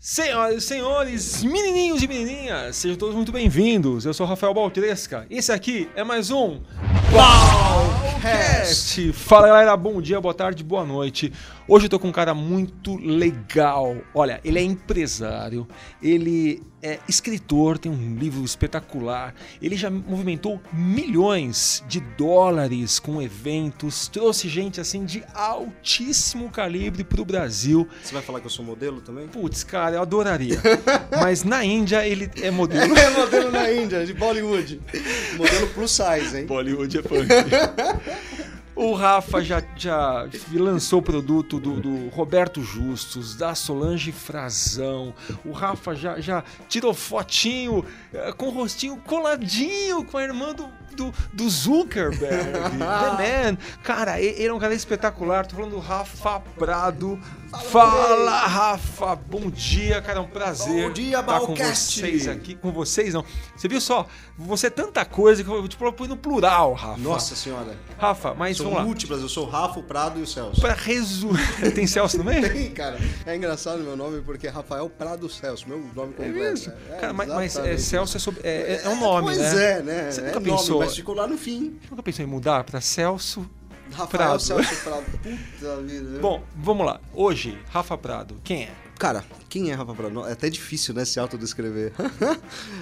Senhoras e senhores, menininhos e menininhas, sejam todos muito bem-vindos. Eu sou Rafael Baltresca. Esse aqui é mais um Fala galera, bom dia, boa tarde, boa noite. Hoje eu tô com um cara muito legal. Olha, ele é empresário, ele é escritor, tem um livro espetacular. Ele já movimentou milhões de dólares com eventos, trouxe gente assim de altíssimo calibre pro Brasil. Você vai falar que eu sou modelo também? Putz, cara, eu adoraria. Mas na Índia ele é modelo. É modelo na Índia, de Bollywood. Modelo plus size, hein? Bollywood é punk. O Rafa já, já lançou o produto do, do, Roberto Justus, da Solange Frazão. O Rafa já, já tirou fotinho eh, com o rostinho coladinho com a irmã do, do, do Zuckerberg. The Man. Cara, ele é um cara espetacular. Tô falando do Rafa Prado. Fala, Rafa. Bom dia, cara. É um prazer Bom dia, estar com vocês aqui. Com vocês, não. Você viu só? Você é tanta coisa que eu te propus no plural, Rafa. Nossa senhora. Rafa, mas São vamos lá. múltiplas, eu sou o Rafa, o Prado e o Celso. Pra resumir. Tem Celso no meio? Tem, cara. É engraçado meu nome porque é Rafael Prado Celso, meu nome É completo. mesmo? É, Cara, mas, mas, é. Celso é, sobre- é- é um nome, pois né? é, né? Você é nunca nome, pensou- mas ficou lá no fim. Nunca pensou em mudar pra Celso? Rafael Prado. Celso Prado. Puta vida. Bom, vamos lá. Hoje, Rafa Prado, quem é? Cara, quem é Rafa Prado? É até difícil, né, se autodescrever.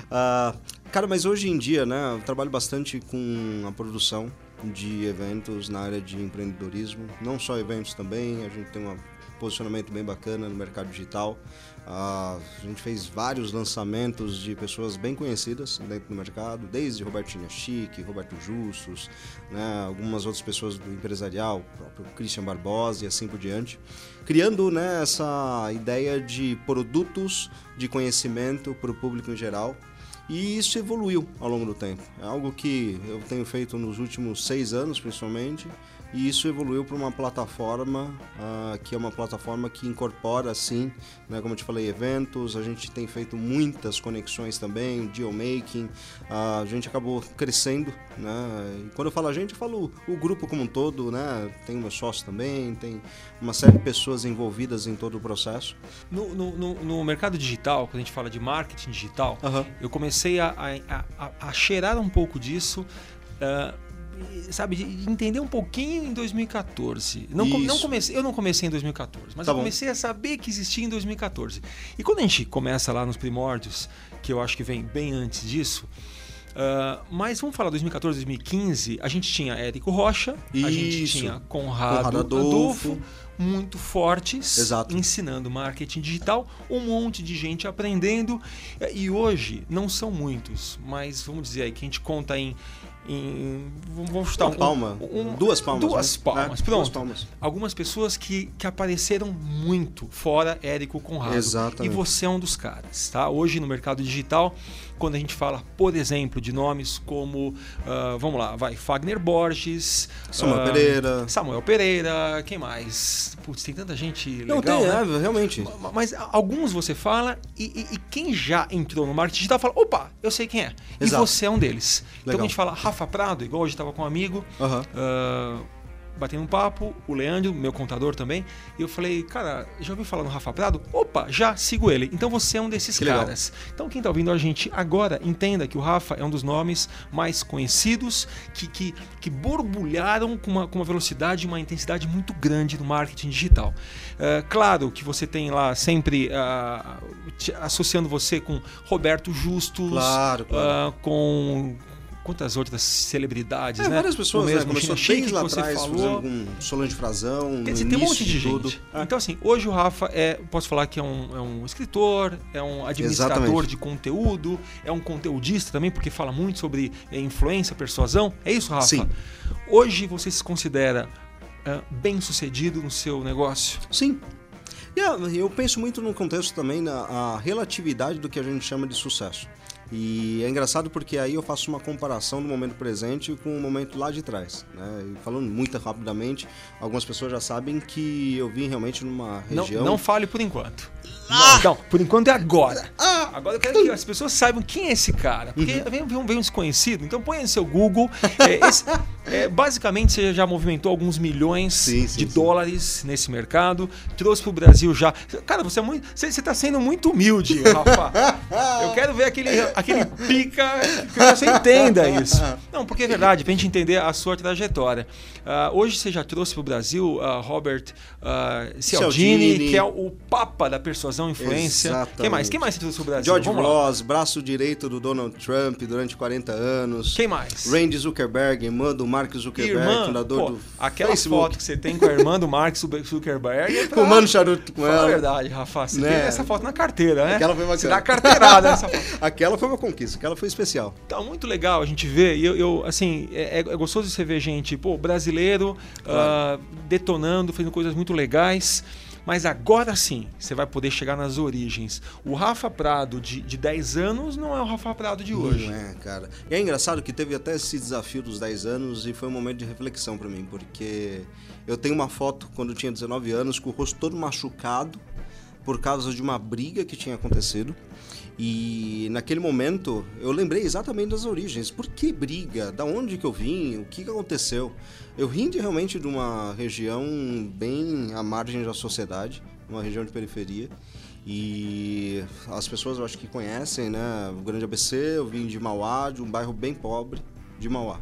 Ah, cara, mas hoje em dia, né, eu trabalho bastante com a produção de eventos na área de empreendedorismo. Não só eventos também, a gente tem um posicionamento bem bacana no mercado digital. Ah, a gente fez vários lançamentos de pessoas bem conhecidas dentro do mercado, desde Robertinha Chique, Roberto Justus, né, algumas outras pessoas do empresarial, o próprio Christian Barbosa e assim por diante, criando né, essa ideia de produtos de conhecimento para o público em geral. E isso evoluiu ao longo do tempo. É algo que eu tenho feito nos últimos seis anos, principalmente, e isso evoluiu para uma plataforma ah, que é uma plataforma que incorpora, sim, né, como eu te falei, eventos. A gente tem feito muitas conexões também, deal making. Ah, a gente acabou crescendo, né? E quando eu falo a gente, eu falo o grupo como um todo, né? Tem o meu sócio também, tem uma série de pessoas envolvidas em todo o processo. No, no, no- no mercado digital, quando a gente fala de marketing digital, eu comecei a, a, a- a cheirar um pouco disso. e, sabe, de entender um pouquinho em 2014. Não, com- não Isso. comecei, eu não comecei em 2014, mas Tá eu bom. comecei a saber que existia em 2014. E quando a gente começa lá nos primórdios, que eu acho que vem bem antes disso, ah, mas vamos falar 2014, 2015, a gente tinha Érico Rocha, a gente Isso. tinha Conrado, Conrado Adolfo, Adolfo. muito fortes, Exato. ensinando marketing digital, um monte de gente aprendendo. E hoje não são muitos, mas vamos dizer aí que a gente conta em. Em vamos- chutar Uma palma. um- Duas palmas, Duas né? palmas, É, pronto. duas palmas. Algumas pessoas que, que apareceram muito fora Érico Conrado. Exatamente. E você é um dos caras, tá? Hoje no mercado digital, quando a gente fala, por exemplo, de nomes como, ah, vamos lá, vai, Fagner Borges, Samuel ah, Pereira. Samuel Pereira, quem mais? Putz, tem tanta gente legal, Não, tem, né? é, realmente. Ma- Mas alguns você fala e, e- e quem já entrou no marketing digital fala, opa, eu sei quem é. Exato. E você é um deles. Então Legal. a gente fala Rafa Prado, igual hoje estava com um amigo, Aham. ah, batendo um papo, o Leandro, meu contador também, e eu falei, cara, já ouviu falar no Rafa Prado? Opa, já sigo ele. Então você é um desses Que legal. caras. Então quem está ouvindo a gente agora, entenda que o Rafa é um dos nomes mais conhecidos, que, que, que borbulharam com uma, com uma velocidade e uma intensidade muito grande no marketing digital. Ah, claro que você tem lá sempre te- associando você com Roberto Justus, Claro, claro. ah, com quantas outras celebridades, É, né? várias pessoas, O né? mesmo Começou China Chic desde lá que você atrás, falou. com Solange Frazão, Quer dizer, tem um monte de gente. tudo. É. Então, assim, hoje o Rafa é, posso falar que é um, é um escritor, é um administrador Exatamente. de conteúdo, é um conteudista também, porque fala muito sobre é, influência, persuasão. É isso, Rafa? Sim. Hoje você se considera ah, bem sucedido no seu negócio? Sim. E a- eu penso muito no contexto também na relatividade do que a gente chama de sucesso. E é engraçado porque aí eu faço uma comparação do momento presente com o momento lá de trás. Né? E falando muito rapidamente, algumas pessoas já sabem que eu vim realmente numa Não, região. não fale por enquanto. Não, não, por enquanto é agora. Agora eu quero que as pessoas saibam quem é esse cara. Porque vem, vem um- vem um desconhecido, então põe no seu Google. é, esse, É, basicamente, você já movimentou alguns milhões Sim, sim, de sim. dólares nesse mercado, trouxe pro Brasil já. Cara, você é muito. Você, você tá sendo muito humilde, Rafa. Eu quero ver aquele, aquele pica que você entenda isso. Não, porque é verdade, pra gente entender a sua trajetória. Ah, hoje você já trouxe pro Brasil ah, Robert ah, Cialdini, Cialdini. que é o papa da persuasão e influência. Exatamente. Quem mais? Quem mais você trouxe pro Brasil? George Vamos lá. Ross, braço direito do Donald Trump durante 40 anos. Quem mais? Randy Zuckerberg, irmã do Mark Zuckerberg, Irmã, fundador pô, do aquela Facebook. foto que você tem com a irmã do Mark Zuckerberg é pra... Fumando charuto com Fala a ela. verdade, Rafa. Você Né? tem essa foto na carteira, né? Aquela foi. Você dá carteirada nessa foto. Aquela foi uma conquista, aquela foi especial. Então, muito legal a gente ver. E eu, eu, assim, é, é gostoso você ver gente, pô, brasileiro ah, detonando, fazendo coisas muito legais. Mas agora sim, você vai poder chegar nas origens. O Rafa Prado de, de 10 anos não é o Rafa Prado de hoje. Não é, cara. E é engraçado que teve até esse desafio dos 10 anos e foi um momento de reflexão pra mim, porque eu tenho uma foto quando eu tinha 19 anos com o rosto todo machucado por causa de uma briga que tinha acontecido. E naquele momento eu lembrei exatamente das origens. Por que briga? Da onde que eu vim? O que, aconteceu? Eu vim de, realmente de uma região bem à margem da sociedade, uma região de periferia. E as pessoas eu acho que conhecem, né? O Grande ABC, eu vim de Mauá, de um bairro bem pobre de Mauá.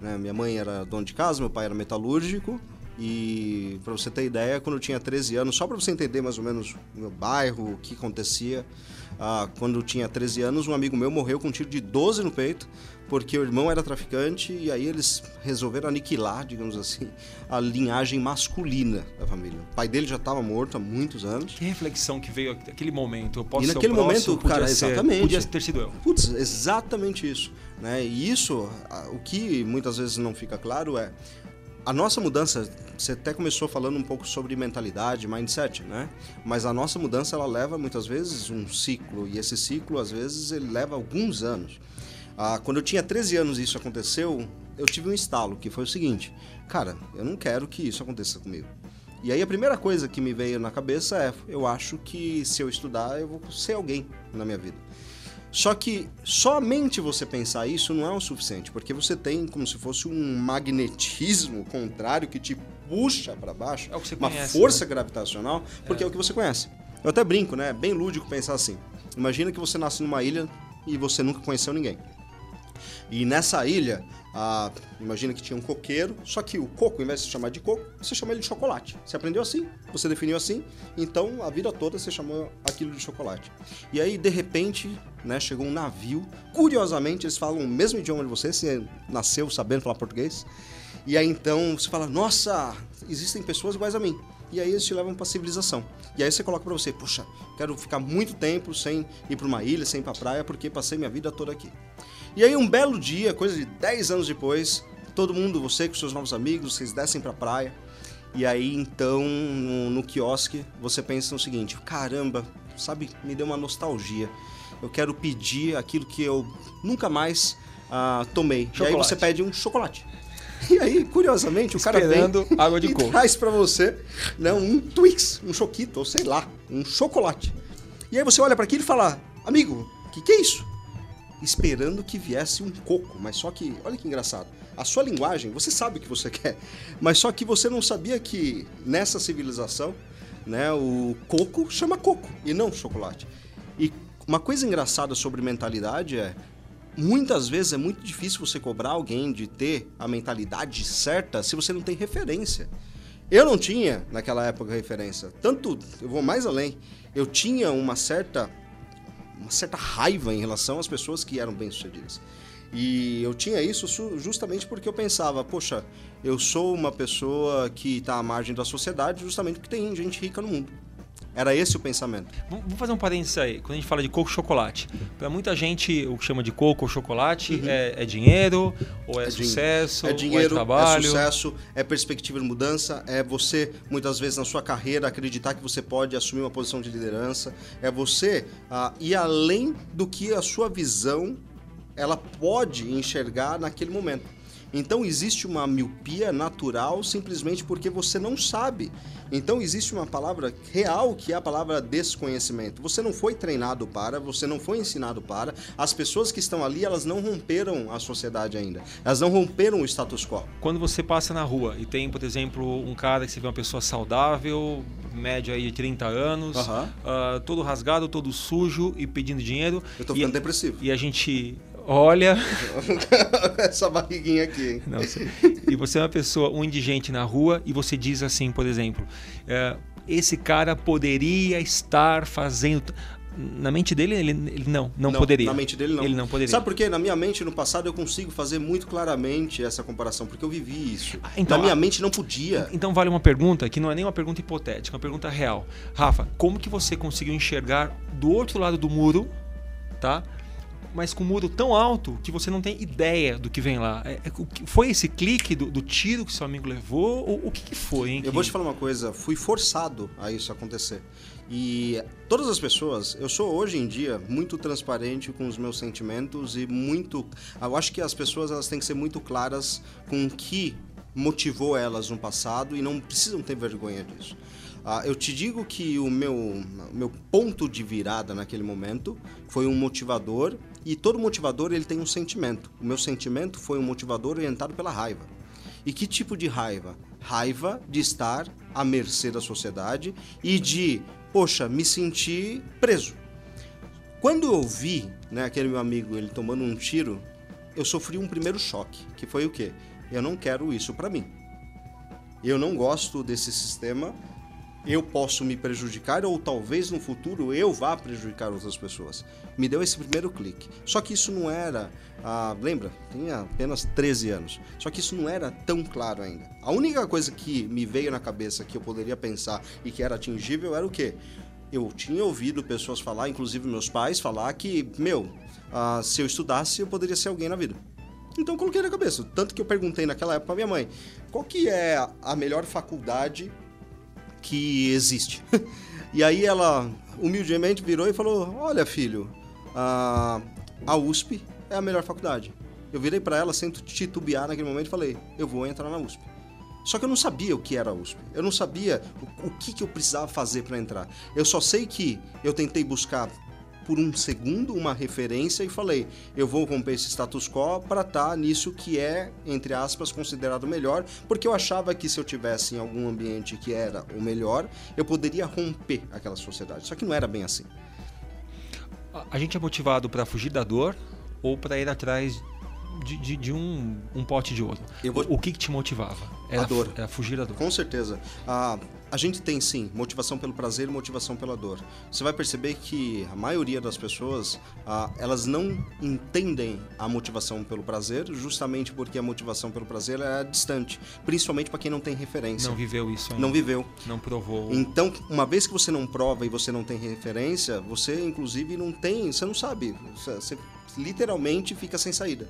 Né? Minha mãe era dona de casa, meu pai era metalúrgico. E para você ter ideia, quando eu tinha 13 anos, só para você entender mais ou menos o meu bairro, o que acontecia, ah, quando eu tinha 13 anos, um amigo meu morreu com um tiro de 12 no peito, porque o irmão era traficante e aí eles resolveram aniquilar, digamos assim, a linhagem masculina da família. O pai dele já estava morto há muitos anos. Que reflexão que veio aquele momento. Eu posso E naquele próximo, momento, cara, podia ser- exatamente. Podia ter sido eu. Putz, exatamente isso. Né? E isso, o que muitas vezes não fica claro é a nossa mudança. Você até começou falando um pouco sobre mentalidade, mindset, né? Mas a nossa mudança ela leva muitas vezes um ciclo e esse ciclo às vezes ele leva alguns anos. Ah, quando eu tinha 13 anos e isso aconteceu, eu tive um estalo que foi o seguinte: cara, eu não quero que isso aconteça comigo. E aí a primeira coisa que me veio na cabeça é: eu acho que se eu estudar eu vou ser alguém na minha vida. Só que somente você pensar isso não é o suficiente, porque você tem como se fosse um magnetismo contrário que te puxa para baixo, É uma conhece, força gravitacional, porque é. o que você conhece. Eu até brinco, né? É bem lúdico pensar assim. Imagina que você nasce numa ilha e você nunca conheceu ninguém. E nessa ilha, ah, imagina que tinha um coqueiro, só que o coco, ao invés de se chamar de coco, você chama ele de chocolate. Você aprendeu assim, você definiu assim, então a vida toda você chamou aquilo de chocolate. E aí, de repente, né, chegou um navio. Curiosamente, eles falam o mesmo idioma de você, você nasceu sabendo falar português. E aí então você fala, nossa, existem pessoas iguais a mim. E aí eles te levam para civilização. E aí você coloca para você, poxa, quero ficar muito tempo sem ir para uma ilha, sem ir para praia, porque passei minha vida toda aqui. E aí um belo dia, coisa de 10 anos depois, todo mundo, você com seus novos amigos, vocês descem pra praia. E aí então, no, no quiosque, você pensa no seguinte: caramba, sabe, me deu uma nostalgia. Eu quero pedir aquilo que eu nunca mais ah, tomei. E aí Chocolate. você pede um chocolate. E aí, curiosamente, o cara Esperando vem água de e coco. traz pra você né, um Twix, um choquito, ou sei lá, um chocolate. E aí você olha para aquilo e fala: amigo, o que, que é isso? esperando que viesse um coco, mas só que, olha que engraçado, a sua linguagem, você sabe o que você quer, mas só que você não sabia que nessa civilização, né, o coco chama coco e não chocolate. E uma coisa engraçada sobre mentalidade é muitas vezes é muito difícil você cobrar alguém de ter a mentalidade certa se você não tem referência. Eu não tinha naquela época referência. Tanto, eu vou mais além, eu tinha uma certa uma certa raiva em relação às pessoas que eram bem-sucedidas. E eu tinha isso justamente porque eu pensava, poxa, eu sou uma pessoa que está à margem da sociedade justamente porque tem gente rica no mundo. Era esse o pensamento. Vamos fazer um parênteses aí. Quando a gente fala de coco chocolate, para muita gente o que chama de coco ou chocolate é, é dinheiro, ou é, Uhum. É din- sucesso, é dinheiro, ou é trabalho. sucesso, é perspectiva de mudança, é você, muitas vezes na sua carreira, acreditar que você pode assumir uma posição de liderança, é você ah, ir além do que a sua visão ela pode enxergar naquele momento. Então existe uma miopia natural simplesmente porque você não sabe. Então existe uma palavra real que é a palavra desconhecimento. Você não foi treinado para, você não foi ensinado para. As pessoas que estão ali, elas não romperam a sociedade ainda. Elas não romperam o status quo. Quando você passa na rua e tem, por exemplo, um cara que você vê uma pessoa saudável, média aí de 30 anos, uh, todo rasgado, todo sujo e pedindo dinheiro. Eu tô ficando e, depressivo. E a gente olha. Essa barriguinha aqui. Não, e você é uma pessoa, um indigente na rua, e você diz assim, por exemplo, é, esse cara poderia estar fazendo. Na mente dele, ele, ele não, não, não, poderia. Na mente dele, não. Ele não poderia. Sabe por quê? Na minha mente, no passado, eu consigo fazer muito claramente essa comparação, porque eu vivi isso. Ah, então, na minha mente, não podia. Então, vale uma pergunta que não é nem uma pergunta hipotética, é uma pergunta real. Rafa, como que você conseguiu enxergar do outro lado do muro, tá? Mas com um muro tão alto que você não tem ideia do que vem lá. É, é, foi esse clique do, do, tiro que seu amigo levou? Ou, o que, que foi, hein? Eu que... vou te falar uma coisa, fui forçado a isso acontecer. E todas as pessoas, eu sou hoje em dia muito transparente com os meus sentimentos e muito. Eu acho que as pessoas elas têm que ser muito claras com o que motivou elas no passado e não precisam ter vergonha disso. Ah, eu te digo que o meu, meu ponto de virada naquele momento foi um motivador e todo motivador ele tem um sentimento. O meu sentimento foi um motivador orientado pela raiva. E que tipo de raiva? Raiva de estar à mercê da sociedade e de, poxa, me sentir preso. Quando eu vi né, aquele meu amigo ele tomando um tiro, eu sofri um primeiro choque, que foi o quê? Eu não quero isso para mim. Eu não gosto desse sistema eu posso me prejudicar ou talvez no futuro eu vá prejudicar outras pessoas. Me deu esse primeiro clique. Só que isso não era, ah, lembra, tinha apenas 13 anos. Só que isso não era tão claro ainda. A única coisa que me veio na cabeça que eu poderia pensar e que era atingível era o quê? Eu tinha ouvido pessoas falar, inclusive meus pais, falar que, meu, ah, se eu estudasse eu poderia ser alguém na vida. Então coloquei na cabeça. Tanto que eu perguntei naquela época pra minha mãe, qual que é a melhor faculdade que existe. e aí ela humildemente virou e falou: Olha, filho, a, a USP é a melhor faculdade. Eu virei para ela sem titubear naquele momento e falei: Eu vou entrar na USP. Só que eu não sabia o que era a USP. Eu não sabia o, o que, que eu precisava fazer para entrar. Eu só sei que eu tentei buscar por um segundo uma referência e falei: eu vou romper esse status quo para estar tá nisso que é, entre aspas, considerado melhor, porque eu achava que se eu tivesse em algum ambiente que era o melhor, eu poderia romper aquela sociedade. Só que não era bem assim. A gente é motivado para fugir da dor ou para ir atrás de, de, de um, um, pote de ouro. Vou... O, que, que, te motivava? Era a dor. Era fugir da dor. Com certeza. Ah, a gente tem sim motivação pelo prazer e motivação pela dor. Você vai perceber que a maioria das pessoas ah, elas não entendem a motivação pelo prazer, justamente porque a motivação pelo prazer é distante, principalmente para quem não tem referência. Não viveu isso. Ainda. Não viveu. Não provou. Então, uma vez que você não prova e você não tem referência, você inclusive não tem, você não sabe. Você literalmente fica sem saída.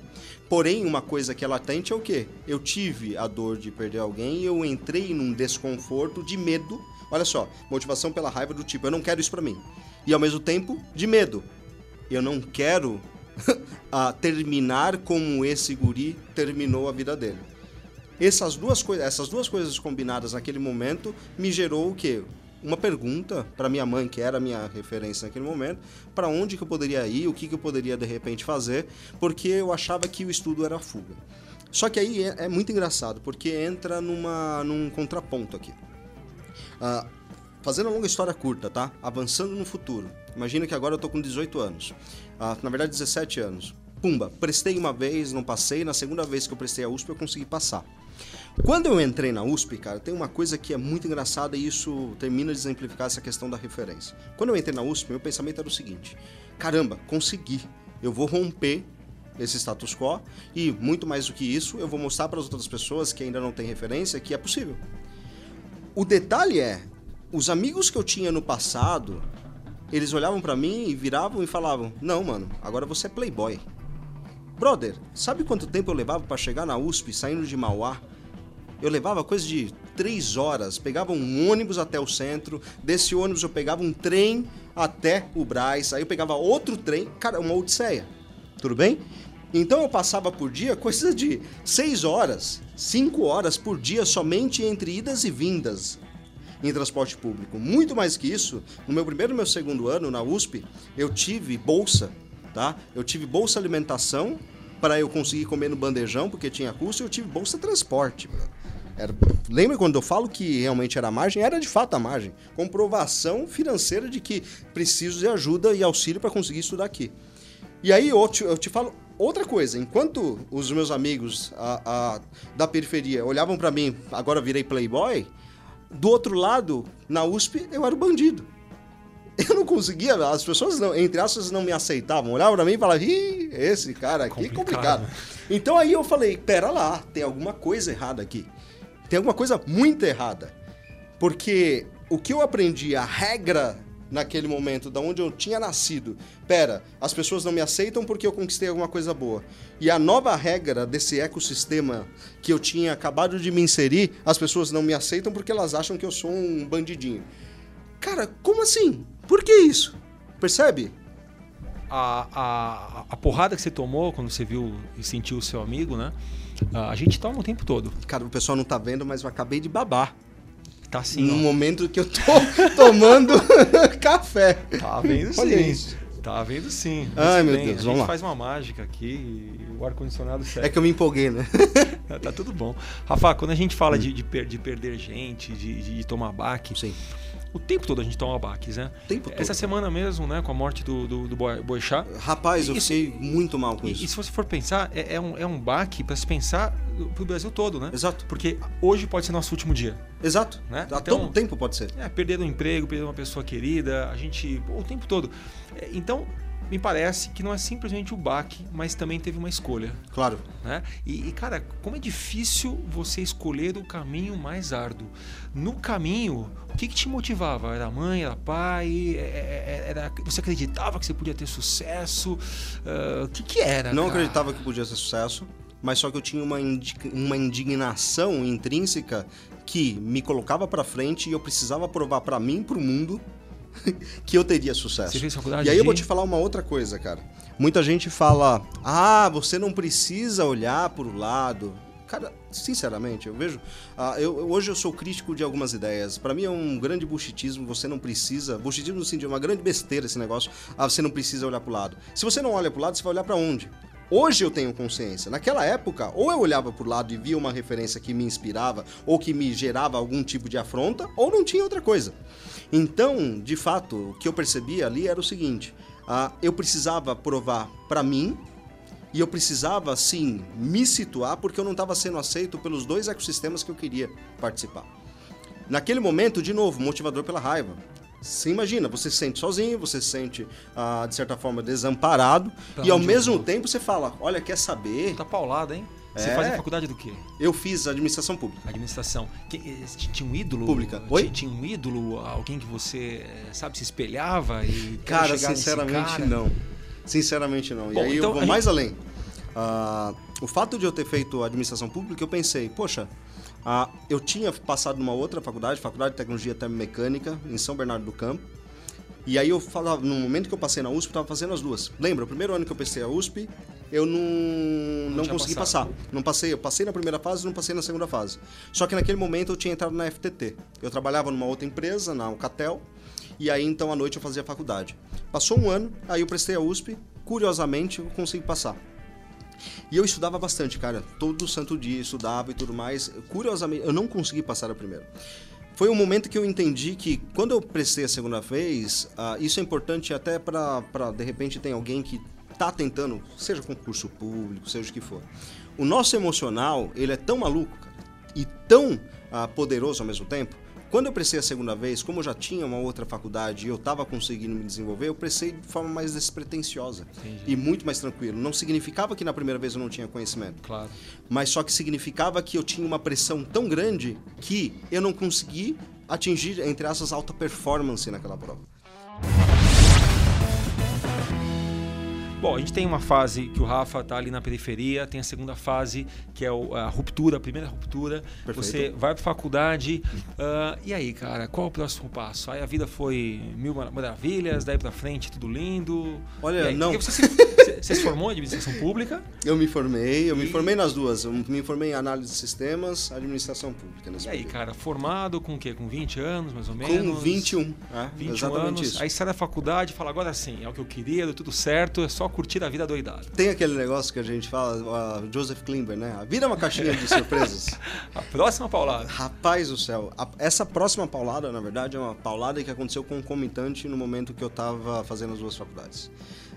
Porém, uma coisa que é latente é o quê? Eu tive a dor de perder alguém eu entrei num desconforto de medo. Olha só, motivação pela raiva do tipo, eu não quero isso para mim. E ao mesmo tempo, de medo. Eu não quero terminar como esse guri terminou a vida dele. Essas duas, essas duas coisas combinadas naquele momento me gerou o quê? Uma pergunta para minha mãe, que era a minha referência naquele momento, para onde que eu poderia ir, o que, que eu poderia de repente fazer, porque eu achava que o estudo era fuga. Só que aí é, é muito engraçado, porque entra numa, num contraponto aqui. Uh, fazendo uma longa história curta, tá? Avançando no futuro. Imagina que agora eu tô com 18 anos. Uh, na verdade, 17 anos. Pumba, prestei uma vez, não passei. Na segunda vez que eu prestei a USP, eu consegui passar. Quando eu entrei na USP, cara, tem uma coisa que é muito engraçada e isso termina de exemplificar essa questão da referência. Quando eu entrei na USP, meu pensamento era o seguinte: caramba, consegui. Eu vou romper esse status quo e, muito mais do que isso, eu vou mostrar para as outras pessoas que ainda não têm referência que é possível. O detalhe é, os amigos que eu tinha no passado, eles olhavam para mim e viravam e falavam: "Não, mano, agora você é playboy". Brother, sabe quanto tempo eu levava para chegar na USP saindo de Mauá? Eu levava coisa de três horas, pegava um ônibus até o centro, desse ônibus eu pegava um trem até o Braz, aí eu pegava outro trem, cara, uma odisseia. Tudo bem? Então eu passava por dia coisa de 6 horas, 5 horas por dia somente entre idas e vindas em transporte público. Muito mais que isso, no meu primeiro e meu segundo ano na USP, eu tive bolsa, tá? Eu tive bolsa alimentação para eu conseguir comer no bandejão, porque tinha custo, e eu tive bolsa transporte. Era, lembra quando eu falo que realmente era a margem? Era de fato a margem. Comprovação financeira de que preciso de ajuda e auxílio para conseguir estudar aqui. E aí eu te, eu te falo outra coisa. Enquanto os meus amigos a, a, da periferia olhavam para mim, agora virei playboy, do outro lado, na USP, eu era o bandido. Eu não conseguia, as pessoas, não, entre aspas, não me aceitavam. Olhavam pra mim e falavam, ih, esse cara aqui complicado. é complicado. Então aí eu falei, pera lá, tem alguma coisa errada aqui. Tem alguma coisa muito errada. Porque o que eu aprendi, a regra naquele momento, da onde eu tinha nascido. Pera, as pessoas não me aceitam porque eu conquistei alguma coisa boa. E a nova regra desse ecossistema que eu tinha acabado de me inserir, as pessoas não me aceitam porque elas acham que eu sou um bandidinho. Cara, como assim? Por que isso? Percebe? A, a, a porrada que você tomou quando você viu e sentiu o seu amigo, né? A gente toma o tempo todo. Cara, o pessoal não tá vendo, mas eu acabei de babar. Tá sim. No ó. momento que eu tô tomando café. Tá vendo Olha sim. Isso. Tá vendo sim. Ai, meu bem. Deus, a vamos gente lá. faz uma mágica aqui e o ar-condicionado segue. É que eu me empolguei, né? tá tudo bom. Rafa, quando a gente fala hum. de, de, per de, perder gente, de, de tomar baque, sim o tempo todo a gente toma baques, né? O tempo todo. Essa semana mesmo, né, com a morte do, do, do Boixá. Rapaz, eu fiquei muito mal com e, isso. E se você for pensar, é, é um, é um baque para se pensar pro Brasil todo, né? Exato. Porque hoje pode ser nosso último dia. Exato. Né? A então, todo tempo pode ser. É, perder um emprego, perder uma pessoa querida, a gente. O tempo todo. É, então, me parece que não é simplesmente o baque, mas também teve uma escolha. Claro. Né? E, e, cara, como é difícil você escolher o caminho mais árduo. No caminho, o que, que te motivava? Era mãe, era pai? É, é, é, era, você acreditava que você podia ter sucesso? Uh, o que, que era? Não cara? acreditava que podia ter sucesso, mas só que eu tinha uma, uma indignação intrínseca que me colocava para frente e eu precisava provar para mim e para o mundo que eu teria sucesso. Você fez faculdade e aí de... eu vou te falar uma outra coisa, cara. Muita gente fala: "Ah, você não precisa olhar para o lado". Cara, sinceramente, eu vejo. Uh, eu, hoje eu sou crítico de algumas ideias. Para mim é um grande buchitismo. Você não precisa. Buchitismo no sentido, é uma grande besteira esse negócio. Ah, você não precisa olhar para o lado. Se você não olha para o lado, você vai olhar para onde? Hoje eu tenho consciência. Naquela época, ou eu olhava para o lado e via uma referência que me inspirava ou que me gerava algum tipo de afronta, ou não tinha outra coisa. Então, de fato, o que eu percebi ali era o seguinte: uh, eu precisava provar para mim e eu precisava, sim, me situar porque eu não estava sendo aceito pelos dois ecossistemas que eu queria participar. Naquele momento, de novo, motivador pela raiva. Você imagina, você se sente sozinho, você se sente, ah, de certa forma, desamparado, pra e ao mesmo tempo você fala: Olha, quer saber? Tá paulado, hein? Você é. fazia faculdade do quê? Eu fiz administração pública. Administração. Tinha um ídolo? Pública. Oi? Tinha um ídolo, alguém que você, sabe, se espelhava e Cara, sinceramente cara? não. Sinceramente não. Bom, e aí então, eu vou mais gente... além. Uh, o fato de eu ter feito administração pública, eu pensei, poxa, uh, eu tinha passado numa outra faculdade, Faculdade de Tecnologia Termomecânica, em São Bernardo do Campo. E aí eu falava, no momento que eu passei na USP, eu estava fazendo as duas. Lembra, o primeiro ano que eu passei a USP, eu não, não, não consegui passado. passar. Não passei, eu passei na primeira fase e não passei na segunda fase. Só que naquele momento eu tinha entrado na FTT. Eu trabalhava numa outra empresa, na Alcatel, e aí então à noite eu fazia faculdade. Passou um ano, aí eu prestei a USP, curiosamente eu consegui passar. E eu estudava bastante, cara. Todo santo dia estudava e tudo mais. Curiosamente, eu não consegui passar a primeira. Foi um momento que eu entendi que quando eu prestei a segunda vez, uh, isso é importante até para, de repente, tem alguém que está tentando, seja concurso público, seja o que for. O nosso emocional, ele é tão maluco, cara, e tão uh, poderoso ao mesmo tempo, quando eu prestei a segunda vez, como eu já tinha uma outra faculdade e eu estava conseguindo me desenvolver, eu prestei de forma mais despretensiosa Entendi. e muito mais tranquilo. Não significava que na primeira vez eu não tinha conhecimento. Claro. Mas só que significava que eu tinha uma pressão tão grande que eu não consegui atingir, entre essas, alta performance naquela prova. Bom, a gente tem uma fase que o Rafa está ali na periferia, tem a segunda fase que é a ruptura, a primeira ruptura. Perfeito. Você vai para faculdade. Uh, e aí, cara, qual é o próximo passo? Aí a vida foi mil maravilhas, daí para frente tudo lindo. Olha, aí, não. Você se, você se formou em administração pública? Eu me formei, eu e... me formei nas duas. Eu me formei em análise de sistemas, administração pública. E aí, cara, formado com o quê? Com 20 anos, mais ou menos? Com 21. É, 21 anos. Isso. Aí sai da faculdade e fala, agora sim, é o que eu queria, deu tudo certo, é só curtir a vida doidada. Tem aquele negócio que a gente fala, uh, Joseph Klimber, né? A vida é uma caixinha de surpresas. a próxima paulada. Rapaz do céu. A, essa próxima paulada, na verdade, é uma paulada que aconteceu concomitante no momento que eu estava fazendo as duas faculdades.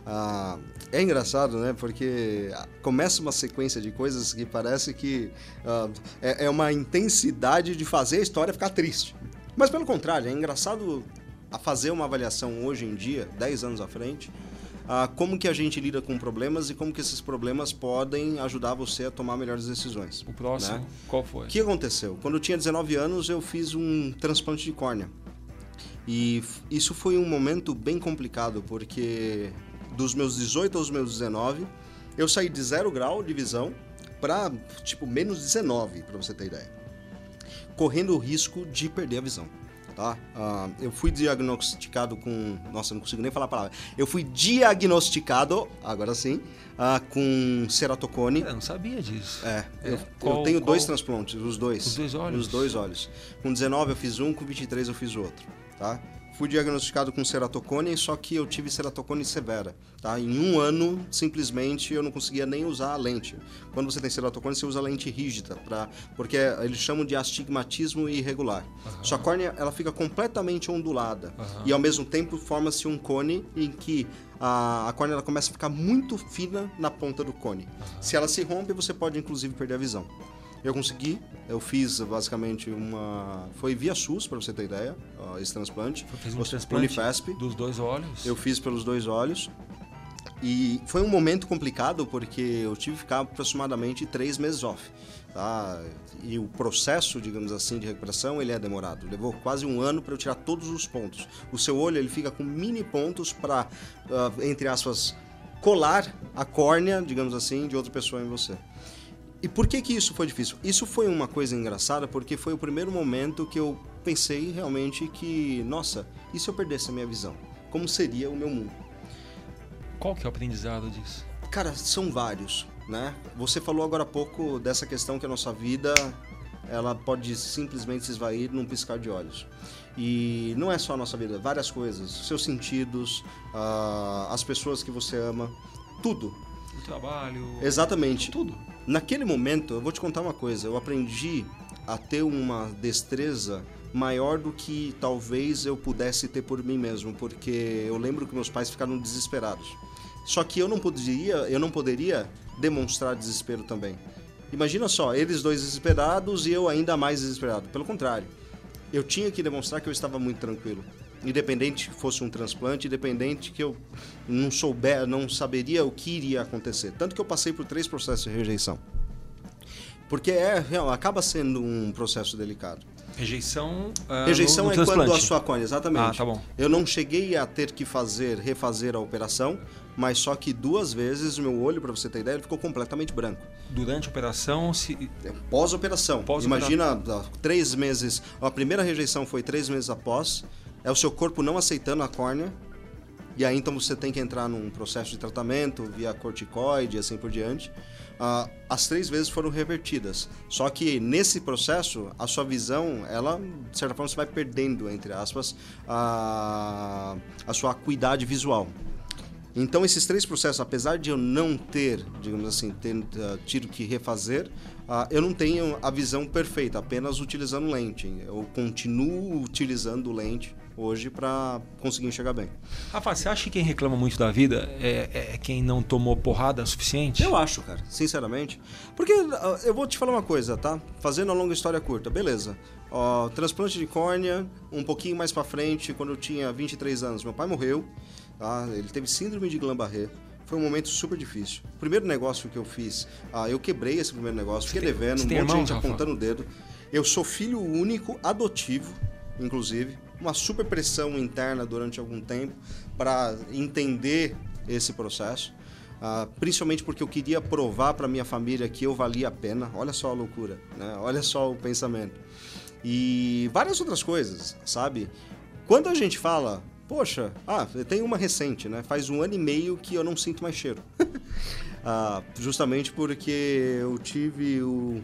Uh, é engraçado, né? Porque começa uma sequência de coisas que parece que uh, é, é uma intensidade de fazer a história ficar triste. Mas pelo contrário, é engraçado a fazer uma avaliação hoje em dia, 10 anos à frente, ah, como que a gente lida com problemas e como que esses problemas podem ajudar você a tomar melhores decisões. O próximo, né? qual foi? O que aconteceu? Quando eu tinha 19 anos, eu fiz um transplante de córnea. E isso foi um momento bem complicado, porque dos meus 18 aos meus 19, eu saí de zero grau de visão para tipo menos 19, para você ter ideia. Correndo o risco de perder a visão tá? Uh, eu fui diagnosticado com. Nossa, não consigo nem falar a palavra. Eu fui diagnosticado, agora sim, uh, com ceratocone. Eu não sabia disso. É, é. Eu, qual, eu, tenho qual? dois transplantes, os dois. Os dois olhos? Os dois olhos. Com 19 eu fiz um, com 23 eu fiz outro, tá? Fui diagnosticado com ceratocone, só que eu tive ceratocone severa. Tá? Em um ano, simplesmente, eu não conseguia nem usar a lente. Quando você tem ceratocone, você usa lente rígida, pra, porque eles chamam de astigmatismo irregular. Uhum. Sua córnea ela fica completamente ondulada uhum. e, ao mesmo tempo, forma-se um cone em que a, a córnea ela começa a ficar muito fina na ponta do cone. Uhum. Se ela se rompe, você pode, inclusive, perder a visão. Eu consegui, eu fiz basicamente uma. Foi via SUS, para você ter ideia, esse transplante. Fez um transplante Unifesp. dos dois olhos? Eu fiz pelos dois olhos. E foi um momento complicado porque eu tive que ficar aproximadamente três meses off. Tá? E o processo, digamos assim, de recuperação, ele é demorado. Levou quase um ano para eu tirar todos os pontos. O seu olho ele fica com mini pontos para, uh, entre aspas, colar a córnea, digamos assim, de outra pessoa em você. E por que que isso foi difícil? Isso foi uma coisa engraçada porque foi o primeiro momento que eu pensei realmente que, nossa, e se eu perdesse a minha visão? Como seria o meu mundo? Qual que é o aprendizado disso? Cara, são vários, né? Você falou agora há pouco dessa questão que a nossa vida ela pode simplesmente se esvair num piscar de olhos. E não é só a nossa vida, várias coisas, seus sentidos, uh, as pessoas que você ama, tudo o trabalho. Exatamente. Tudo. Naquele momento, eu vou te contar uma coisa. Eu aprendi a ter uma destreza maior do que talvez eu pudesse ter por mim mesmo, porque eu lembro que meus pais ficaram desesperados. Só que eu não poderia, eu não poderia demonstrar desespero também. Imagina só, eles dois desesperados e eu ainda mais desesperado. Pelo contrário, eu tinha que demonstrar que eu estava muito tranquilo independente que fosse um transplante, independente que eu não souber, não saberia o que iria acontecer. Tanto que eu passei por três processos de rejeição. Porque é, acaba sendo um processo delicado. Rejeição. Uh, Rejeição no, no é transplante. quando a sua córnea, exatamente. Ah, tá bom. Eu não cheguei a ter que fazer, refazer a operação, mas só que duas vezes o meu olho, para você ter ideia, ele ficou completamente branco. Durante a operação, se. É, pós-operação. Pós Imagina três meses. A primeira rejeição foi três meses após é o seu corpo não aceitando a córnea. E aí então você tem que entrar num processo de tratamento via corticoide e assim por diante. Uh, as três vezes foram revertidas. Só que nesse processo, a sua visão, ela, de certa forma, você vai perdendo, entre aspas, a, a sua acuidade visual. Então, esses três processos, apesar de eu não ter, digamos assim, ter uh, tido que refazer, uh, eu não tenho a visão perfeita, apenas utilizando lente. Eu continuo utilizando lente hoje para conseguir enxergar bem. Rafa, você acha que quem reclama muito da vida é, é, quem não tomou porrada o suficiente? Eu acho, cara, sinceramente. Porque ah, eu vou te falar uma coisa, tá? Fazendo a longa história curta, beleza. Ó, transplante de córnea, um pouquinho mais para frente, quando eu tinha 23 anos, meu pai morreu, tá? Ele teve síndrome de Guillain-Barré. Foi um momento super difícil. O primeiro negócio que eu fiz, ah, eu quebrei esse primeiro negócio, fiquei devendo, um monte de gente Rafa? apontando o dedo. Eu sou filho único, adotivo, inclusive uma super pressão interna durante algum tempo para entender esse processo. Uh, principalmente porque eu queria provar para minha família que eu valia a pena. Olha só a loucura, né? Olha só o pensamento. E várias outras coisas, sabe? Quando a gente fala, poxa, ah, tem uma recente, né? Faz um ano e meio que eu não sinto mais cheiro. ah, justamente porque eu tive o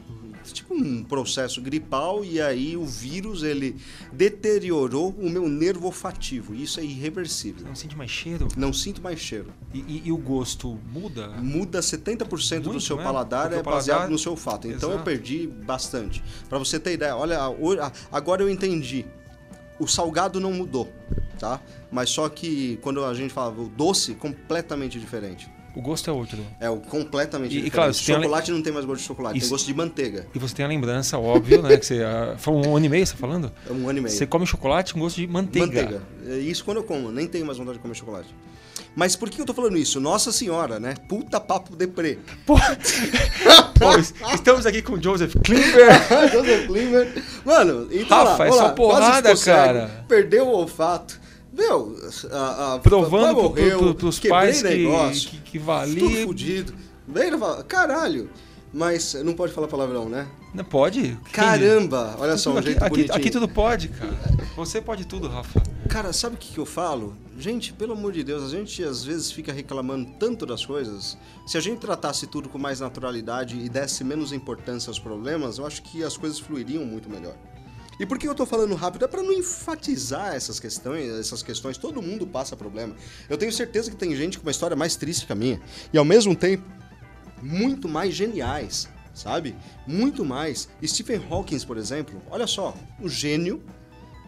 tipo um processo gripal e aí o vírus ele deteriorou o meu nervo olfativo. Isso é irreversível. Não sente mais cheiro? Não sinto mais cheiro. E, e, e o gosto muda? Muda 70% Muito, do seu né? paladar Porque é baseado paladar... no seu olfato. Então Exato. eu perdi bastante. Para você ter ideia, olha, agora eu entendi. O salgado não mudou, tá? Mas só que quando a gente falava o doce, completamente diferente. O gosto é outro. É o completamente e, diferente. E, claro, chocolate não tem mais gosto de chocolate, Isso. tem gosto de manteiga. E você tem a lembrança, óbvio, né? Que você. Uh, foi um ano e meio, você tá falando? É um ano e meio. Você come chocolate com gosto de manteiga. Manteiga. É isso quando eu como, nem tenho mais vontade de comer chocolate. Mas por que eu tô falando isso? Nossa senhora, né? Puta papo deprê. Pô, Pô estamos aqui com Joseph Klimber. Joseph Klimber. Mano, então Rafa, lá, é só lá, porrada, cara. Perdeu o olfato meu, a, a, provando morreu, pro, pro, pros pais negócio, que, que, que valia. Tudo fudido. Fala, caralho. Mas não pode falar palavrão, né? Não pode? Caramba! Olha só, um aqui, jeito aqui, bonitinho. Aqui tudo pode, cara. Você pode tudo, Rafa. Cara, sabe o que, que eu falo? Gente, pelo amor de Deus, a gente às vezes fica reclamando tanto das coisas. Se a gente tratasse tudo com mais naturalidade e desse menos importância aos problemas, eu acho que as coisas fluiriam muito melhor. E por que eu tô falando rápido? É para não enfatizar essas questões, essas questões. Todo mundo passa problema. Eu tenho certeza que tem gente com uma história mais triste que a minha. E ao mesmo tempo, muito mais geniais, sabe? Muito mais. Stephen Hawking, por exemplo, olha só, o gênio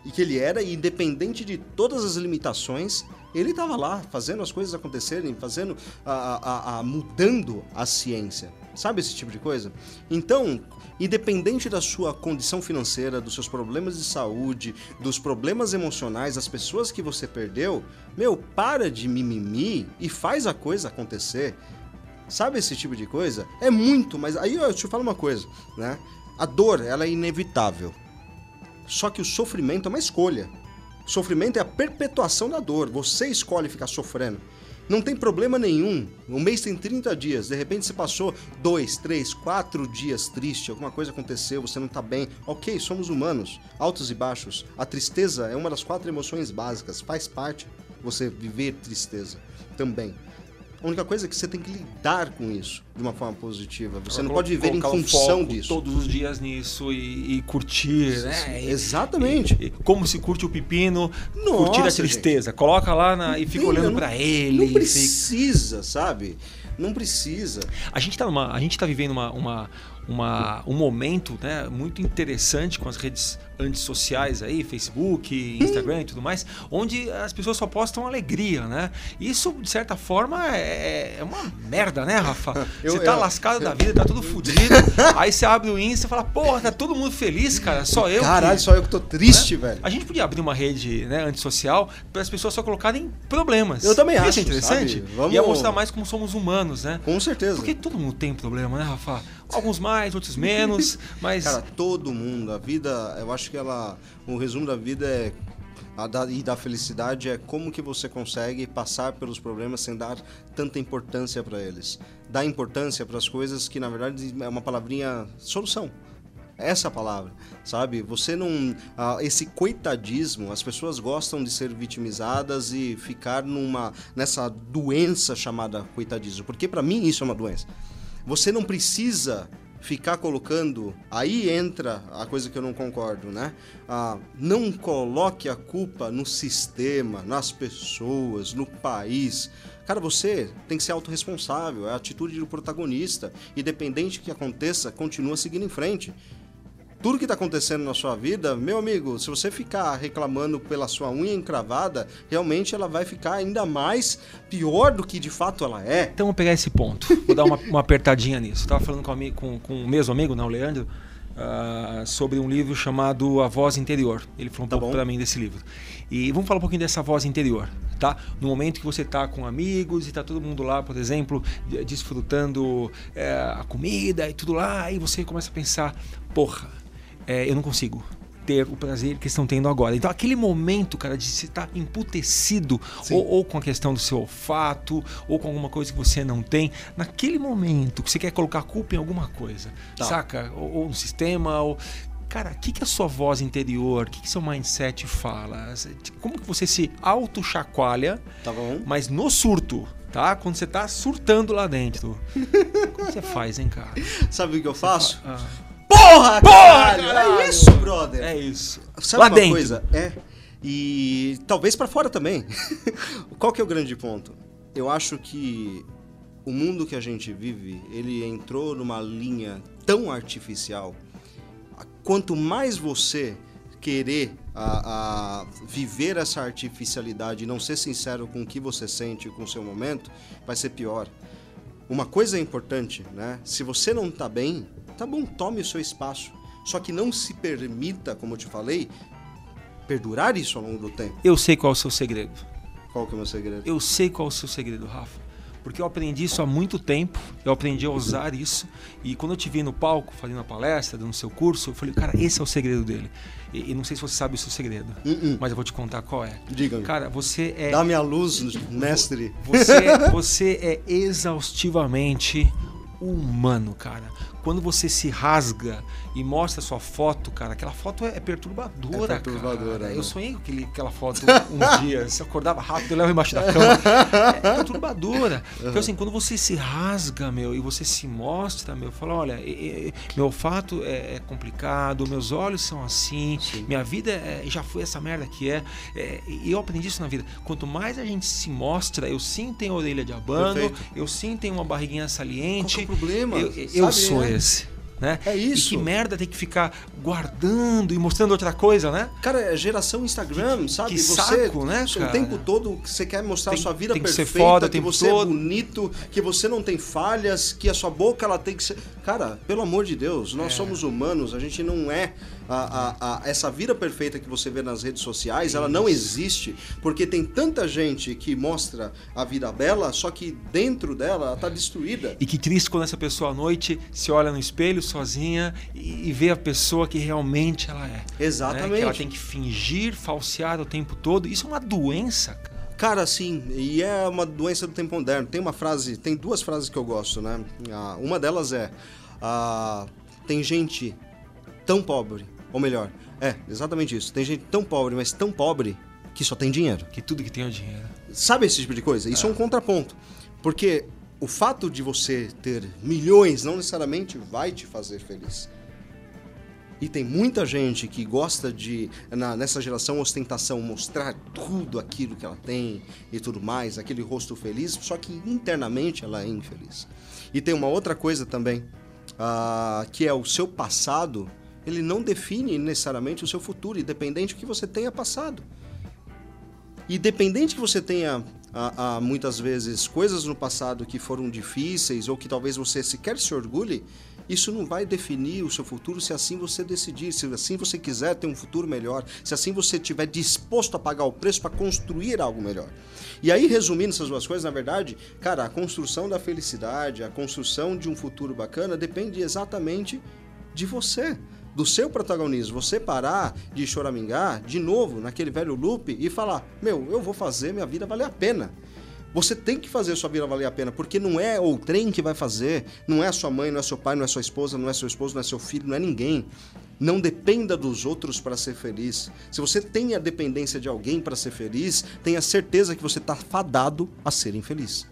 e que ele era, independente de todas as limitações, ele estava lá fazendo as coisas acontecerem, fazendo a, a, a, mudando a ciência. Sabe esse tipo de coisa? Então, independente da sua condição financeira, dos seus problemas de saúde, dos problemas emocionais, das pessoas que você perdeu, meu, para de mimimi e faz a coisa acontecer. Sabe esse tipo de coisa? É muito, mas aí eu te falo uma coisa, né? A dor, ela é inevitável. Só que o sofrimento é uma escolha. Sofrimento é a perpetuação da dor. Você escolhe ficar sofrendo. Não tem problema nenhum. O mês tem 30 dias. De repente você passou dois, três, quatro dias triste, alguma coisa aconteceu, você não tá bem. Ok, somos humanos, altos e baixos. A tristeza é uma das quatro emoções básicas. Faz parte você viver tristeza também. A única coisa é que você tem que lidar com isso de uma forma positiva. Você não pode viver em função disso. Todos os dias nisso e, e curtir, né? Exatamente. E, e, como se curte o pepino, Nossa, curtir a tristeza. Gente. Coloca lá na, e fica olhando para ele. Não precisa, fica... sabe? Não precisa. A gente tá, numa, a gente tá vivendo uma, uma, uma, um momento né, muito interessante com as redes antissociais aí, Facebook, Instagram e tudo mais, onde as pessoas só postam alegria, né? Isso, de certa forma, é, é uma merda, né, Rafa? Você tá eu, lascado eu, da vida, tá tudo fodido, aí você abre o Insta e fala, porra, tá todo mundo feliz, cara, só eu. Caralho, que... só eu que tô triste, né? velho. A gente podia abrir uma rede né, antissocial para as pessoas só colocarem problemas. Eu também Ia acho. Ia interessante? Vamos... Ia mostrar mais como somos humanos, né? Com certeza. Porque todo mundo tem problema, né, Rafa? Alguns mais, outros menos, mas. Cara, todo mundo. A vida, eu acho que ela. O resumo da vida é. Da, e da felicidade é como que você consegue passar pelos problemas sem dar tanta importância para eles. Dar importância para as coisas que, na verdade, é uma palavrinha solução. Essa palavra, sabe? Você não. Ah, esse coitadismo, as pessoas gostam de ser vitimizadas e ficar numa nessa doença chamada coitadismo. Porque para mim isso é uma doença. Você não precisa ficar colocando. Aí entra a coisa que eu não concordo, né? Ah, não coloque a culpa no sistema, nas pessoas, no país. Cara, você tem que ser autorresponsável, é a atitude do protagonista. Independente do que aconteça, continua seguindo em frente tudo que está acontecendo na sua vida, meu amigo, se você ficar reclamando pela sua unha encravada, realmente ela vai ficar ainda mais pior do que de fato ela é. Então vamos pegar esse ponto. Vou dar uma, uma apertadinha nisso. Eu tava falando com, com, com o mesmo amigo, não, o Leandro, uh, sobre um livro chamado A Voz Interior. Ele falou um tá pouco para mim desse livro. E vamos falar um pouquinho dessa voz interior, tá? No momento que você está com amigos e está todo mundo lá, por exemplo, desfrutando é, a comida e tudo lá, aí você começa a pensar, porra, é, eu não consigo. ter o prazer que estão tendo agora. Então, aquele momento, cara, de se estar emputecido, ou, ou, com a questão do seu olfato, ou com alguma coisa que você não tem, naquele momento que você quer colocar culpa em alguma coisa, tá. saca? Ou, ou, no sistema, ou. Cara, o que, que a sua voz interior, o que, que seu mindset fala? Como que você se auto-chacoalha, tá mas no surto, tá? Quando você tá surtando lá dentro. Como você faz, hein, cara? Sabe o que eu faço? Fa... Ah. Porra, Porra caralho! É isso, brother. É isso. Sabe Lá uma dentro. coisa? É. E talvez para fora também. Qual que é o grande ponto? Eu acho que o mundo que a gente vive, ele entrou numa linha tão artificial. Quanto mais você querer a, a, viver essa artificialidade e não ser sincero com o que você sente, com o seu momento, vai ser pior. Uma coisa é importante, né? Se você não tá bem, Tá bom, tome o seu espaço. Só que não se permita, como eu te falei, perdurar isso ao longo do tempo. Eu sei qual é o seu segredo. Qual que é o meu segredo? Eu sei qual é o seu segredo, Rafa. Porque eu aprendi isso há muito tempo, eu aprendi a usar isso. E quando eu te vi no palco, fazendo a palestra, dando seu curso, eu falei, cara, esse é o segredo dele. E, e não sei se você sabe o seu segredo, uh -uh. mas eu vou te contar qual é. Diga-me. Cara, você é. Dá-me a luz, mestre. Você, você é exaustivamente humano, cara quando você se rasga e mostra sua foto, cara, aquela foto é, perturbadora, é perturbadora. Cara. Né? Eu sonhei com aquele, aquela foto um dia. Você acordava rápido, eu levo embaixo da cama. É perturbadora. Uhum. Então, assim, quando você se rasga, meu, e você se mostra, meu, fala, olha, meu olfato é, é, complicado, meus olhos são assim, Sim. minha vida é, já foi essa merda que é. é. E eu aprendi isso na vida. Quanto mais a gente se mostra, eu sim tenho orelha de abano, Perfeito. eu sim tenho uma barriguinha saliente. Qual é o problema? Eu, eu sou né? Esse. Né? É isso. E que merda tem que ficar guardando e mostrando outra coisa, né? Cara, é geração Instagram, sabe? Que você, saco, né, cara? O tempo todo você quer mostrar tem, a sua vida tem perfeita, que, ser foda, que você todo. é bonito, que você não tem falhas, que a sua boca ela tem que ser. Cara, pelo amor de Deus, nós é. somos humanos, a gente não é a, a, a, essa vida perfeita que você vê nas redes sociais, Isso. ela não existe, porque tem tanta gente que mostra a vida bela, só que dentro dela ela tá destruída. E que triste quando essa pessoa à noite se olha no espelho sozinha e, e vê a pessoa que realmente ela é. Exatamente. Né? Que ela tem que fingir, falsear o tempo todo. Isso é uma doença, cara. Cara, sim, e é uma doença do tempo moderno. Tem uma frase, tem duas frases que eu gosto, né? Ah, uma delas é: ah, tem gente tão pobre ou melhor, é, exatamente isso. Tem gente tão pobre, mas tão pobre que só tem dinheiro. Que tudo que tem é dinheiro. Sabe esse tipo de coisa? Isso é, é um contraponto. Porque o fato de você ter milhões não necessariamente vai te fazer feliz. E tem muita gente que gosta de, na, nessa geração ostentação, mostrar tudo aquilo que ela tem e tudo mais, aquele rosto feliz, só que internamente ela é infeliz. E tem uma outra coisa também, uh, que é o seu passado ele não define necessariamente o seu futuro, independente do que você tenha passado. Independente que você tenha a, a, muitas vezes coisas no passado que foram difíceis ou que talvez você sequer se orgulhe, isso não vai definir o seu futuro se assim você decidir, se assim você quiser ter um futuro melhor, se assim você estiver disposto a pagar o preço para construir algo melhor. E aí, resumindo essas duas coisas, na verdade, cara, a construção da felicidade, a construção de um futuro bacana depende exatamente de você do seu protagonismo, você parar de choramingar de novo naquele velho loop e falar: Meu, eu vou fazer minha vida valer a pena. Você tem que fazer sua vida valer a pena, porque não é o trem que vai fazer, não é a sua mãe, não é seu pai, não é sua esposa, não é seu esposo, não é seu filho, não é ninguém. Não dependa dos outros para ser feliz. Se você tem a dependência de alguém para ser feliz, tenha certeza que você está fadado a ser infeliz.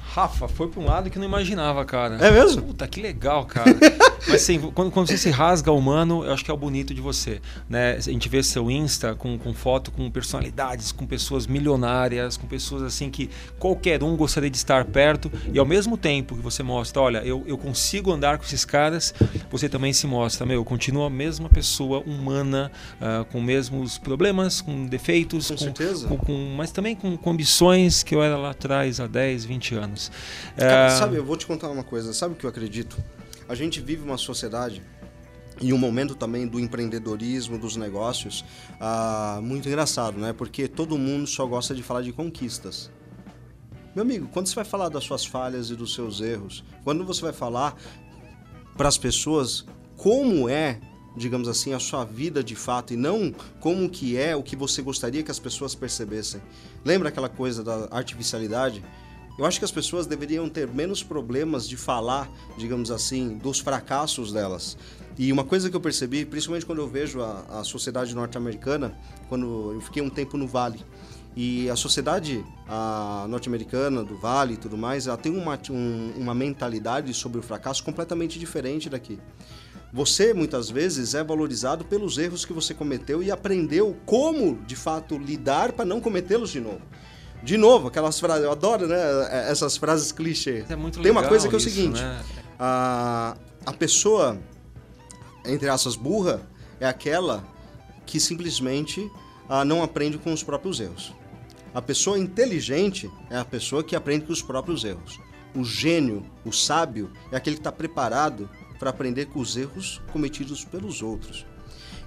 Rafa, foi para um lado que eu não imaginava, cara. É mesmo? Puta, que legal, cara. Mas assim, quando, quando, você se rasga humano, eu acho que é o bonito de você. Né? A gente vê seu Insta com, com foto com personalidades, com pessoas milionárias, com pessoas assim que qualquer um gostaria de estar perto. E ao mesmo tempo que você mostra, olha, eu, eu consigo andar com esses caras, você também se mostra, meu, continua a mesma pessoa humana, uh, com mesmos problemas, com defeitos, com, com certeza. Com, com, mas também com, com ambições que eu era lá atrás, há 10, 20 anos. Cara, uh... Sabe, eu vou te contar uma coisa, sabe o que eu acredito? A gente vive uma sociedade e um momento também do empreendedorismo, dos negócios, ah, muito engraçado, né? Porque todo mundo só gosta de falar de conquistas. Meu amigo, quando você vai falar das suas falhas e dos seus erros, quando você vai falar para as pessoas como é digamos assim, a sua vida de fato e não como que é o que você gostaria que as pessoas percebessem. Lembra aquela coisa da artificialidade? Eu acho que as pessoas deveriam ter menos problemas de falar, digamos assim, dos fracassos delas. E uma coisa que eu percebi, principalmente quando eu vejo a, a sociedade norte-americana, quando eu fiquei um tempo no Vale, e a sociedade norte-americana, do Vale e tudo mais, ela tem uma, um, uma mentalidade sobre o fracasso completamente diferente daqui. Você, muitas vezes, é valorizado pelos erros que você cometeu e aprendeu como, de fato, lidar para não cometê-los de novo. De novo, aquelas frases, eu adoro, né? É, essas frases clichê. É muito Tem uma coisa que é o isso, seguinte: né? a, a pessoa, entre aspas, burra, é aquela que simplesmente ah, não aprende com os próprios erros. A pessoa inteligente é a pessoa que aprende com os próprios erros. O gênio, o sábio, é aquele que está preparado para aprender com os erros cometidos pelos outros.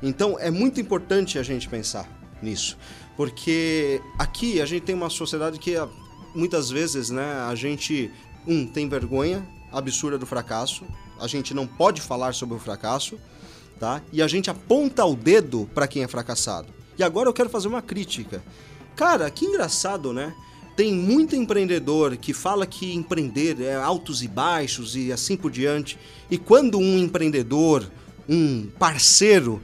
Então é muito importante a gente pensar nisso, porque aqui a gente tem uma sociedade que ah, muitas vezes, né, a gente um tem vergonha absurda do fracasso, a gente não pode falar sobre o fracasso, tá? E a gente aponta o dedo para quem é fracassado. E agora eu quero fazer uma crítica. Cara, que engraçado, né? Tem muito empreendedor que fala que empreender é altos e baixos e assim por diante. E quando um empreendedor, um parceiro,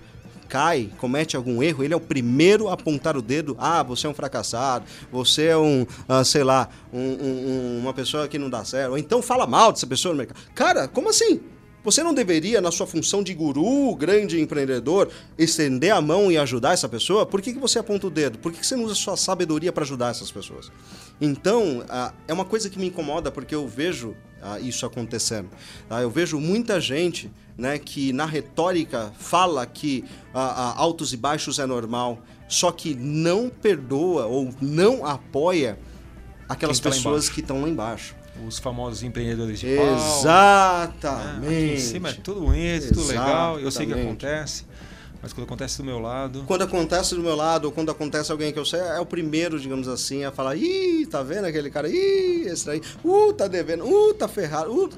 cai, comete algum erro, ele é o primeiro a apontar o dedo. Ah, você é um fracassado, você é um, ah, sei lá, um- um- um- uma pessoa que não dá certo. Ou então fala mal dessa pessoa no mercado. Cara, como assim? Você não deveria, na sua função de guru, grande empreendedor, estender a mão e ajudar essa pessoa? Por que, que você aponta o dedo? Por que, que você não usa sua sabedoria para ajudar essas pessoas? Então, ah, é uma coisa que me incomoda porque eu vejo ah, isso acontecendo. tá? Eu vejo muita gente né, que na retórica fala que ah, ah, altos e baixos é normal, só que não perdoa ou não apoia aquelas tá pessoas que estão lá embaixo. Os famosos empreendedores de pau. Exatamente. né? Aqui em cima é tudo bonito, tudo legal. Eu sei que Exatamente. acontece, mas quando acontece do meu lado. Quando acontece do meu lado, ou quando acontece alguém que eu sei, é o primeiro, digamos assim, a falar: ih, tá vendo aquele cara? Ih, esse daí, uh, tá devendo, uh, tá ferrado, uh.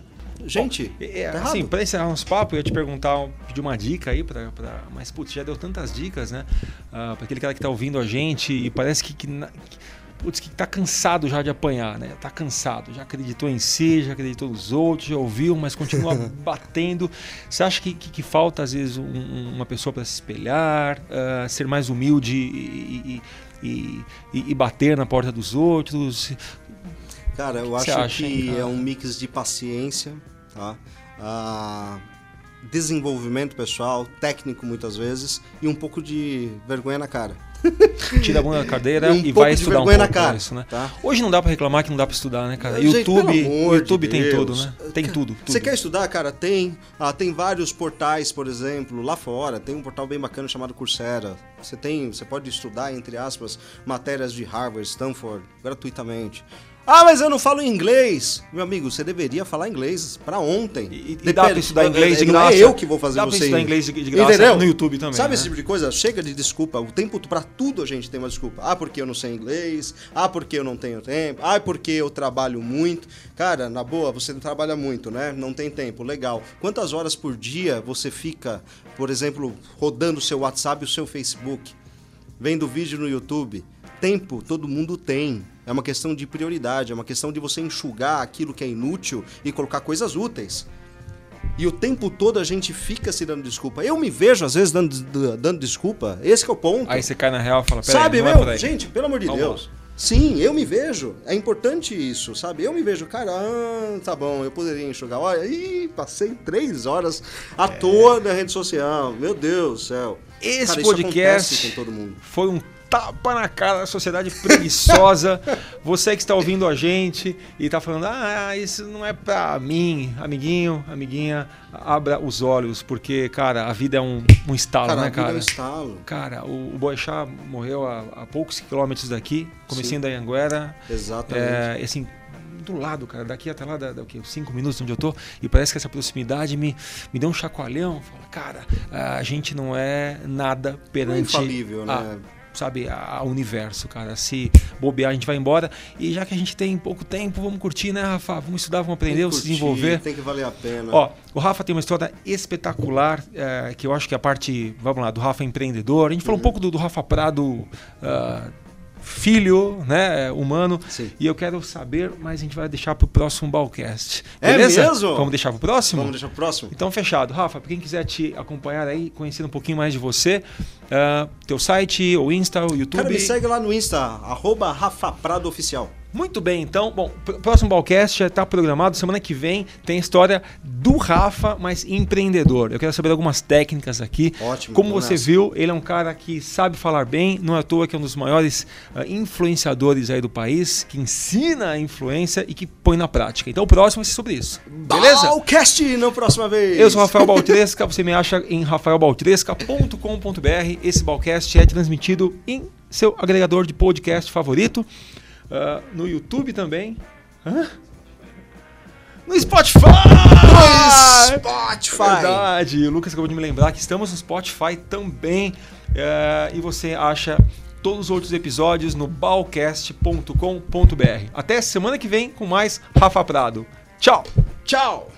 Gente, É, tá assim, pra encerrar uns papos, eu ia te perguntar, pedir uma dica aí, pra, pra, mas putz, já deu tantas dicas, né? Ah, pra aquele cara que tá ouvindo a gente e parece que, que, na- que- putz, que tá cansado já de apanhar, né? Tá cansado, já acreditou em si, já acreditou nos outros, já ouviu, mas continua batendo. Você acha que, que, que falta, às vezes, um- um- uma pessoa para se espelhar, ah, ser mais humilde e, e- e- e- bater na porta dos outros? Cara, eu acho acha, hein, que cara? é um mix de paciência, tá? Ah, desenvolvimento pessoal, técnico muitas vezes, e um pouco de vergonha na cara. Tira a bunda da cadeira E um e, vai estudar um pouco na cara, isso, né? tá? Hoje não dá pra reclamar que não dá pra estudar, né, cara? YouTube, YouTube de tem tudo, né? Tem tudo, tudo. Você quer estudar, cara? Tem. Ah, tem vários portais, por exemplo, lá fora. Tem um portal bem bacana chamado Coursera. Você tem, você pode estudar entre aspas matérias de Harvard, Stanford, gratuitamente. Ah, mas eu não falo inglês. Meu amigo, você deveria falar inglês pra ontem. E, e Depende- dá pra estudar inglês de não graça. é eu que vou fazer dá pra você estudar ir. inglês de, graça Entendeu? no YouTube também. Sabe né? esse tipo de coisa? Chega de desculpa. O tempo pra tudo a gente tem uma desculpa. Ah, porque eu não sei inglês. Ah, porque eu não tenho tempo. Ah, porque eu trabalho muito. Cara, na boa, você não trabalha muito, né? Não tem tempo. Legal. Quantas horas por dia você fica, por exemplo, rodando o seu WhatsApp e o seu Facebook? Vendo vídeo no YouTube? Tempo todo mundo tem. É uma questão de prioridade, é uma questão de você enxugar aquilo que é inútil e colocar coisas úteis. E o tempo todo a gente fica se dando desculpa. Eu me vejo, às vezes, dando, dando desculpa. Esse é o ponto. Aí você cai na real e fala, peraí, Sabe, é meu? por aí. gente, pelo amor de Vamos Deus. Sim, eu me vejo. É importante isso, sabe? Eu me vejo, cara, ah, tá bom, eu poderia enxugar. Olha, ih, passei três horas à toa na rede social. Meu Deus do céu. Esse Cara, isso podcast acontece com todo mundo. foi um tapa na cara da sociedade preguiçosa. Você que está ouvindo a gente e está falando, ah, isso não é pra mim, amiguinho, amiguinha, abra os olhos, porque, cara, a vida é um, um estalo, Cara, a né, vida é cara? um estalo. Cara, o, o Boechat morreu a, a poucos quilômetros daqui, comecinho da Anhanguera, Exatamente. é, e assim, do lado, cara, daqui até lá, dá, dá o quê? Cinco minutos onde eu tô, e parece que essa proximidade me, me deu um chacoalhão. Fala, cara, a gente não é nada Não é perante infalível, a né? Sabe, ao universo, cara. Se bobear, a gente vai embora. E já que a gente tem pouco tempo, vamos curtir, né, Rafa? Vamos estudar, vamos aprender, vamos se desenvolver. Tem que valer a pena. Ó, o Rafa tem uma história espetacular, é, que eu acho que é a parte, vamos lá, do Rafa empreendedor. A gente falou uhum. um pouco do, do Rafa Prado. Uh, filho, né, humano. Sim. E eu quero saber, mas a gente vai deixar para o próximo Balcast. É Beleza? É mesmo? Vamos deixar para o próximo? Vamos deixar para o próximo. Então, fechado. Rafa, para quem quiser te acompanhar aí, conhecer um pouquinho mais de você, uh, teu site, o Insta, o YouTube. Cara, me segue lá no Insta, arroba Rafa Prado Oficial. Muito bem, então, bom, próximo Balcast já está programado. Semana que vem tem a história do Rafa, mas empreendedor. Eu quero saber algumas técnicas aqui. Ótimo. Como você nessa. viu, ele é um cara que sabe falar bem, não é à toa que é um dos maiores uh, influenciadores aí do país, que ensina a influência e que põe na prática. Então o próximo vai ser sobre isso. Beleza? Balcast na próxima vez. Eu sou Rafael Baltresca, você me acha em rafaelbaltresca.com.br. Esse Balcast é transmitido em seu agregador de podcast favorito. Uh, no YouTube também. Hã? No Spotify! No Spotify! Verdade, o Lucas acabou de me lembrar que estamos no Spotify também. Uh, e você acha todos os outros episódios no balcast.com.br. Até semana que vem com mais Rafa Prado. Tchau! Tchau!